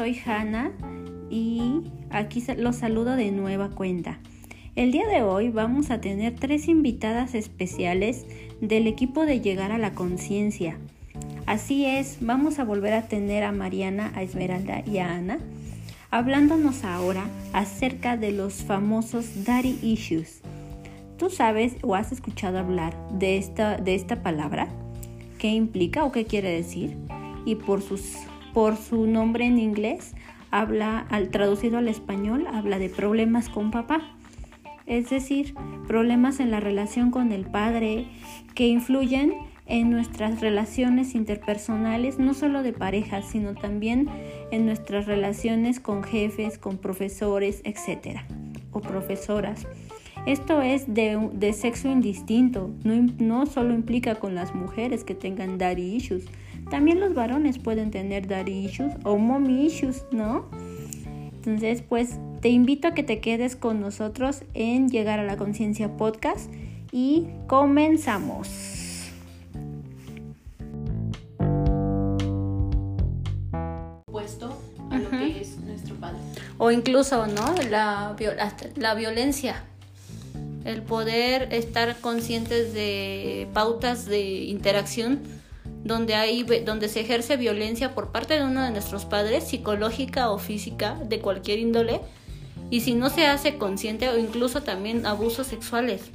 soy Hanna y aquí los saludo de nueva cuenta. El día de hoy vamos a tener tres invitadas especiales del equipo de Llegar a la Conciencia. Así es, vamos a volver a tener a Mariana, a Esmeralda y a Ana hablándonos ahora acerca de los famosos daddy issues. ¿Tú sabes o has escuchado hablar de esta, de esta palabra? ¿Qué implica o qué quiere decir? Y por, sus, por su nombre en inglés, habla, al traducido al español, habla de problemas con papá. Es decir, problemas en la relación con el padre que influyen en nuestras relaciones interpersonales, no solo de pareja, sino también en nuestras relaciones con jefes, con profesores, etcétera, o profesoras. Esto es de, sexo indistinto, no, no, solo implica con las mujeres que tengan daddy issues, también los varones pueden tener daddy issues o mommy issues, ¿no? Entonces, pues te invito a que te quedes con nosotros en Llegar a la Conciencia Podcast y comenzamos. o incluso ¿no? la, la violencia, el poder estar conscientes de pautas de interacción donde, hay, donde se ejerce violencia por parte de uno de nuestros padres, psicológica o física, de cualquier índole, y si no se hace consciente o incluso también abusos sexuales.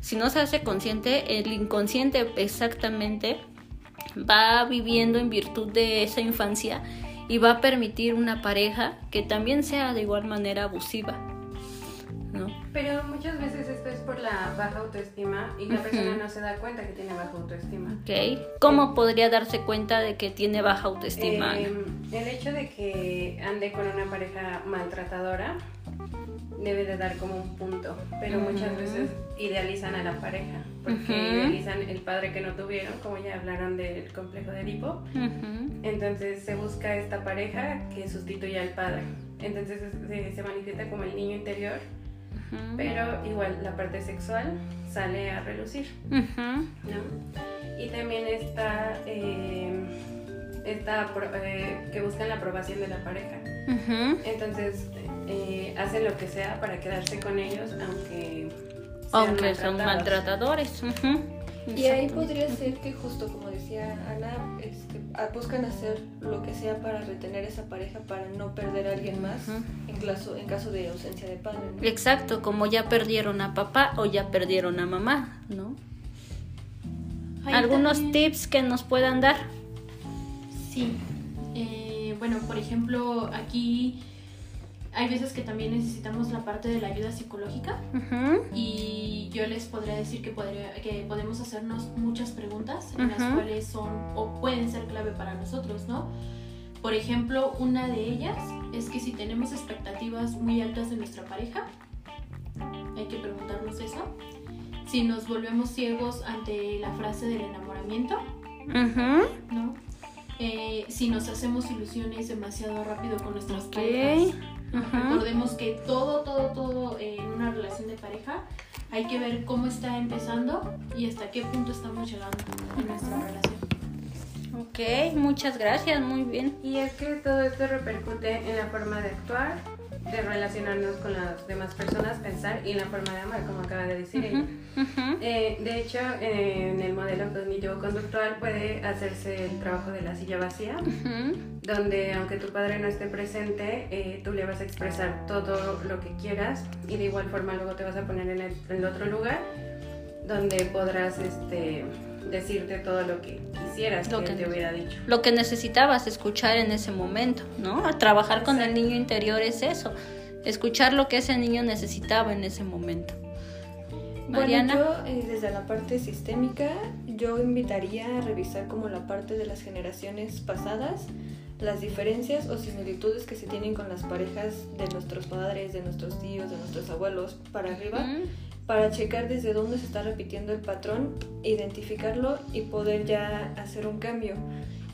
Si no se hace consciente, el inconsciente exactamente va viviendo en virtud de esa infancia y va a permitir una pareja que también sea de igual manera abusiva. ¿no? Pero muchas la baja autoestima y la persona no se da cuenta que tiene baja autoestima. Okay. ¿Cómo podría darse cuenta de que tiene baja autoestima? Eh, el hecho de que ande con una pareja maltratadora debe de dar como un punto, pero muchas veces idealizan a la pareja, porque idealizan el padre que no tuvieron, como ya hablaron del complejo de Edipo, entonces se busca esta pareja que sustituya al padre, entonces se, manifiesta como el niño interior, pero igual la parte sexual sale a relucir, Y también está... Eh, eh, que buscan la aprobación de la pareja. Entonces, eh, hacen lo que sea para quedarse con ellos, aunque aunque son maltratadores. Y ahí podría ser que justo como decía Ana, este, buscan hacer lo que sea para retener esa pareja, para no perder a alguien más en, caso, en caso de ausencia de padre. Exacto, como ya perdieron a papá o ya perdieron a mamá, ¿no? ¿Algunos tips que nos puedan dar? Sí. Eh, bueno, por ejemplo, aquí hay veces que también necesitamos la parte de la ayuda psicológica y yo les podría decir que, podría, que podemos hacernos muchas preguntas en las cuales son o pueden ser clave para nosotros, ¿no? Por ejemplo, una de ellas es que si tenemos expectativas muy altas de nuestra pareja, hay que preguntarnos eso. Si nos volvemos ciegos ante la frase del enamoramiento, ¿no? Eh, si nos hacemos ilusiones demasiado rápido con nuestras parejas Recordemos que todo, todo, todo en una relación de pareja hay que ver cómo está empezando y hasta qué punto estamos llegando en nuestra relación. Ok, muchas gracias, muy bien. Y es que todo esto repercute en la forma de actuar, de relacionarnos con las demás personas, pensar y la forma de amar, como acaba de decir ella. Eh, de hecho, en el modelo cognitivo-conductual puede hacerse el trabajo de la silla vacía, donde aunque tu padre no esté presente, eh, tú le vas a expresar todo lo que quieras y de igual forma luego te vas a poner en el, en el otro lugar donde podrás este decirte todo lo que quisieras lo que, te hubiera dicho. Lo que necesitabas escuchar en ese momento, ¿no? trabajar con el niño interior es eso, escuchar lo que ese niño necesitaba en ese momento. Mariana. Bueno, yo eh, desde la parte sistémica, yo invitaría a revisar como la parte de las generaciones pasadas, las diferencias o similitudes que se tienen con las parejas de nuestros padres, de nuestros tíos, de nuestros abuelos para arriba para checar desde dónde se está repitiendo el patrón, identificarlo y poder ya hacer un cambio.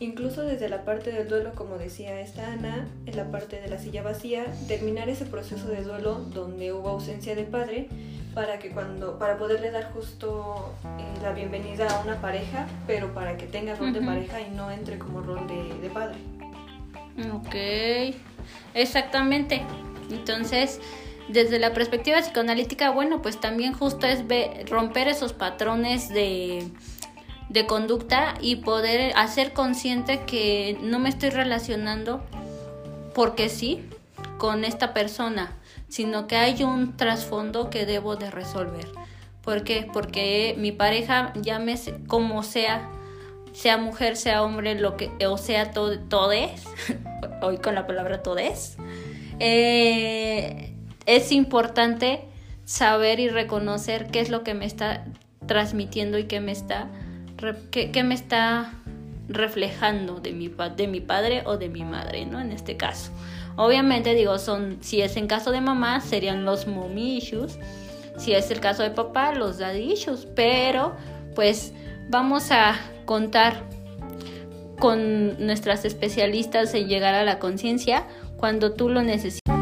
Incluso desde la parte del duelo, como decía esta Ana, en la parte de la silla vacía, terminar ese proceso de duelo donde hubo ausencia de padre para que cuando para poderle dar justo eh, la bienvenida a una pareja, pero para que tenga rol de pareja y no entre como rol de, de padre. Ok, exactamente. Entonces, desde la perspectiva psicoanalítica, bueno, pues también justo es romper esos patrones de, de conducta y poder hacer consciente que no me estoy relacionando porque sí con esta persona, sino que hay un trasfondo que debo de resolver. ¿Por qué? Porque mi pareja, llámese como sea, sea mujer, sea hombre, lo que, o sea todo, todo es, hoy con la palabra todo es, eh, es importante saber y reconocer qué es lo que me está transmitiendo y qué me está, qué, me está reflejando de mi, de mi padre o de mi madre, ¿no? En este caso. Obviamente, digo, son, si es en caso de mamá, serían los mommy. Si es el caso de papá, los daddy issues. Pero, pues, vamos a contar con nuestras especialistas en llegar a la conciencia cuando tú lo necesitas.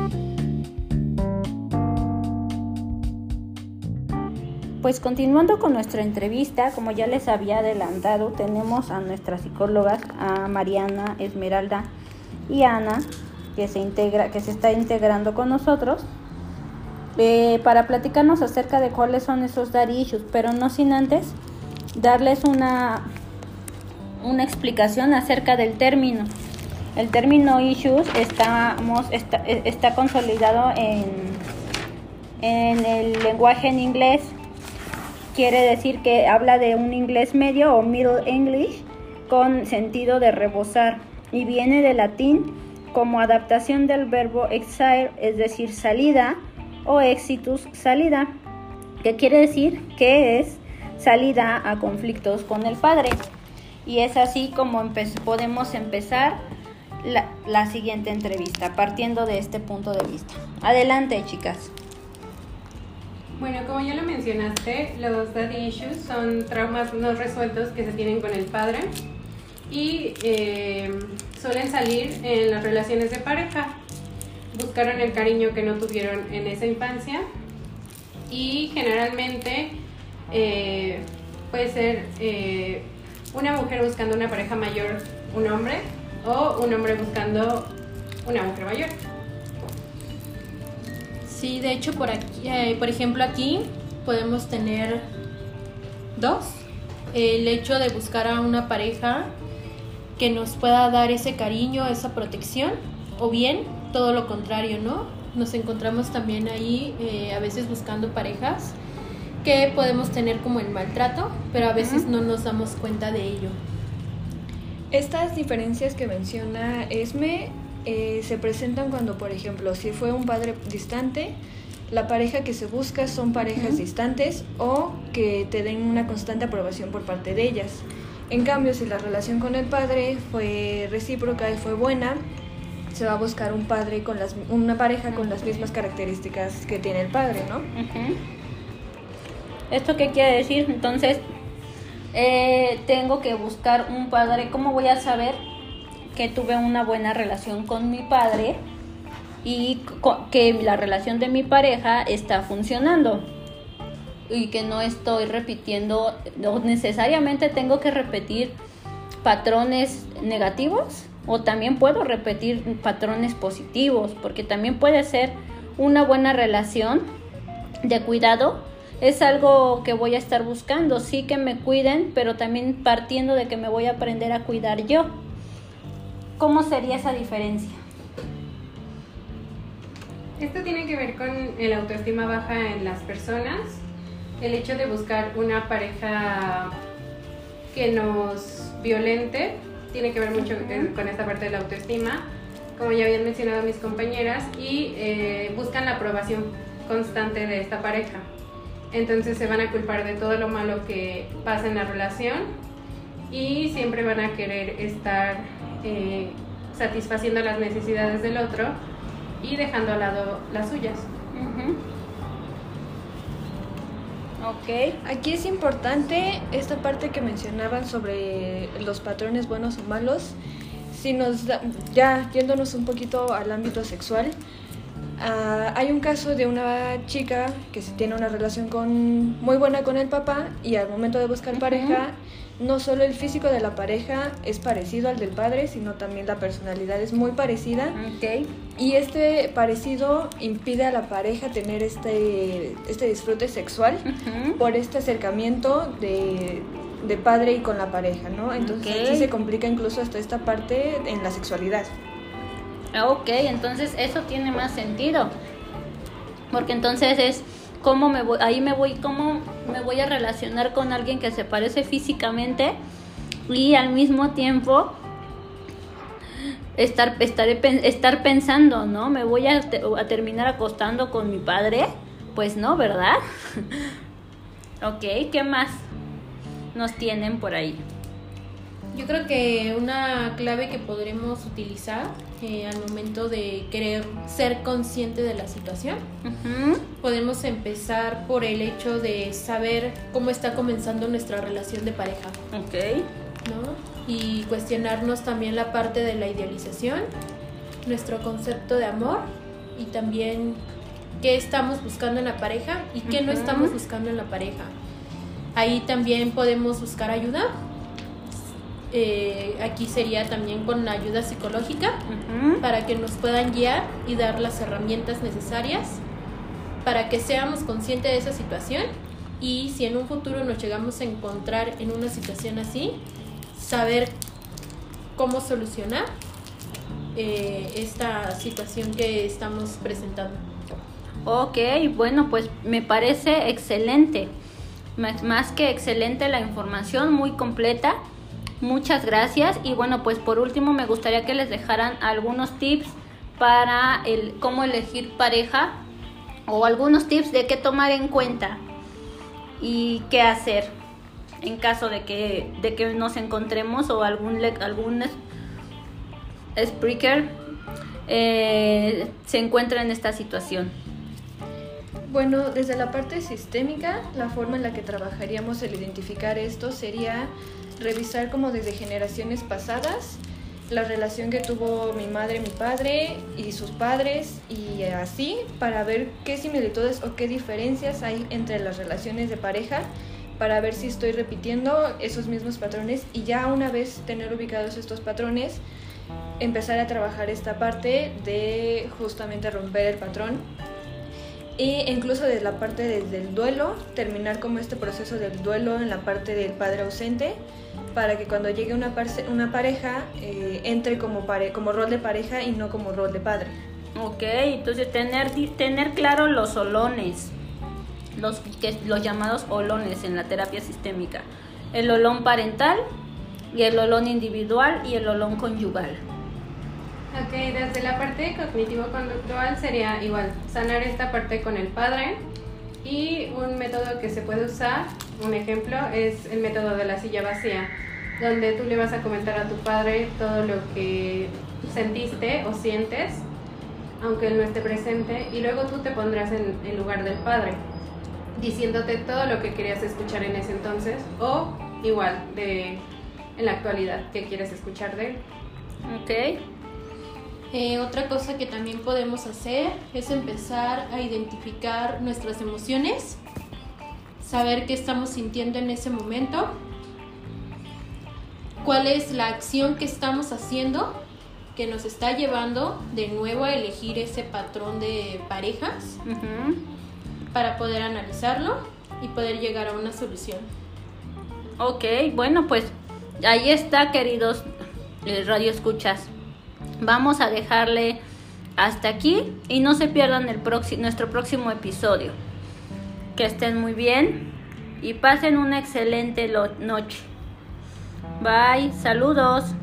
Pues continuando con nuestra entrevista, como ya les había adelantado, tenemos a nuestras psicólogas, a Mariana, Esmeralda y Ana, que se integra, que se está integrando con nosotros, eh, para platicarnos acerca de cuáles son esos dar issues, pero no sin antes darles una, una explicación acerca del término. El término issues está, está consolidado en, en el lenguaje en inglés quiere decir que habla de un inglés medio o middle English con sentido de rebosar y viene del latín como adaptación del verbo exile, es decir, salida o exitus, salida, que quiere decir que es salida a conflictos con el padre. Y es así como podemos empezar la, la siguiente entrevista, partiendo de este punto de vista. Adelante, chicas. Bueno, como ya lo mencionaste, los daddy issues son traumas no resueltos que se tienen con el padre y eh, suelen salir en las relaciones de pareja. Buscaron el cariño que no tuvieron en esa infancia y generalmente eh, puede ser eh, una mujer buscando una pareja mayor, un hombre, o un hombre buscando una mujer mayor. Sí, de hecho por aquí, eh, por ejemplo aquí podemos tener dos. El hecho de buscar a una pareja que nos pueda dar ese cariño, esa protección, o bien todo lo contrario, ¿no? Nos encontramos también ahí eh, a veces buscando parejas que podemos tener como el maltrato, pero a veces no nos damos cuenta de ello. Estas diferencias que menciona Esme eh, se presentan cuando, por ejemplo, si fue un padre distante, la pareja que se busca son parejas distantes o que te den una constante aprobación por parte de ellas. En cambio, si la relación con el padre fue recíproca y fue buena, se va a buscar un padre con las, una pareja con las mismas características que tiene el padre, ¿no? ¿Esto qué quiere decir? Entonces, eh, tengo que buscar un padre. ¿Cómo voy a saber que tuve una buena relación con mi padre y que la relación de mi pareja está funcionando y que no estoy repitiendo, no necesariamente tengo que repetir patrones negativos o también puedo repetir patrones positivos porque también puede ser una buena relación de cuidado es algo que voy a estar buscando, sí que me cuiden, pero también partiendo de que me voy a aprender a cuidar yo. ¿Cómo sería esa diferencia? Esto tiene que ver con el autoestima baja en las personas, el hecho de buscar una pareja que nos violente, tiene que ver mucho con esta parte de la autoestima, como ya habían mencionado mis compañeras, y eh, buscan la aprobación constante de esta pareja. Entonces se van a culpar de todo lo malo que pasa en la relación y siempre van a querer estar eh, satisfaciendo las necesidades del otro y dejando a lado las suyas. Ok. Aquí es importante esta parte que mencionaban sobre los patrones buenos o malos. Si nos da, ya yéndonos un poquito al ámbito sexual, Ah, hay un caso de una chica que se tiene una relación con, muy buena con el papá y al momento de buscar pareja, no solo el físico de la pareja es parecido al del padre, sino también la personalidad es muy parecida. Ok. Y este parecido impide a la pareja tener este, este disfrute sexual por este acercamiento de, de padre y con la pareja, ¿no? Entonces se complica incluso hasta esta parte en la sexualidad. Ok, entonces eso tiene más sentido. Porque entonces es cómo me voy, ahí me voy, cómo me voy a relacionar con alguien que se parece físicamente y al mismo tiempo estar, estaré, estar pensando, ¿no? Me voy a, a terminar acostando con mi padre. Pues no, ¿verdad? ok, ¿qué más nos tienen por ahí? Yo creo que una clave que podremos utilizar eh, al momento de querer ser consciente de la situación, Ujú, podemos empezar por el hecho de saber cómo está comenzando nuestra relación de pareja, Ok. ¿no? Y cuestionarnos también la parte de la idealización, nuestro concepto de amor y también qué estamos buscando en la pareja y qué no Ujú. estamos buscando en la pareja. Ahí también podemos buscar ayuda. Eh, aquí sería también con ayuda psicológica Ujú. para que nos puedan guiar y dar las herramientas necesarias para que seamos conscientes de esa situación y si en un futuro nos llegamos a encontrar en una situación así, saber cómo solucionar eh, esta situación que estamos presentando. Ok, bueno, pues me parece excelente. Más, más que excelente la información, muy completa. Muchas gracias. Y bueno, pues por último me gustaría que les dejaran algunos tips para el cómo elegir pareja o algunos tips de qué tomar en cuenta y qué hacer en caso de que, de que nos encontremos o algún, algún speaker eh, se encuentra en esta situación. Bueno, desde la parte sistémica, la forma en la que trabajaríamos el identificar esto sería revisar como desde generaciones pasadas la relación que tuvo mi madre, mi padre y sus padres y así para ver qué similitudes o qué diferencias hay entre las relaciones de pareja para ver si estoy repitiendo esos mismos patrones y ya una vez tener ubicados estos patrones empezar a trabajar esta parte de justamente romper el patrón y incluso desde la parte desde el duelo, terminar como este proceso del duelo en la parte del padre ausente, para que cuando llegue una, una pareja eh, entre como, pare como rol de pareja y no como rol de padre. Ok, entonces tener, tener claro los olones, los, que, los llamados olones en la terapia sistémica. El olón parental y el olón individual y el olón conyugal. Ok, desde la parte cognitivo-conductual sería igual, sanar esta parte con el padre y un método que se puede usar, un ejemplo, es el método de la silla vacía, donde tú le vas a comentar a tu padre todo lo que sentiste o sientes, aunque él no esté presente, y luego tú te pondrás en el lugar del padre, diciéndote todo lo que querías escuchar en ese entonces, o igual, de en la actualidad, que quieres escuchar de él. Ok, Eh, otra cosa que también podemos hacer es empezar a identificar nuestras emociones, saber qué estamos sintiendo en ese momento, cuál es la acción que estamos haciendo que nos está llevando de nuevo a elegir ese patrón de parejas para poder analizarlo y poder llegar a una solución. ok, bueno pues ahí está queridos eh, radio escuchas. Vamos a dejarle hasta aquí y no se pierdan el nuestro próximo episodio. Que estén muy bien y pasen una excelente noche. Bye, saludos.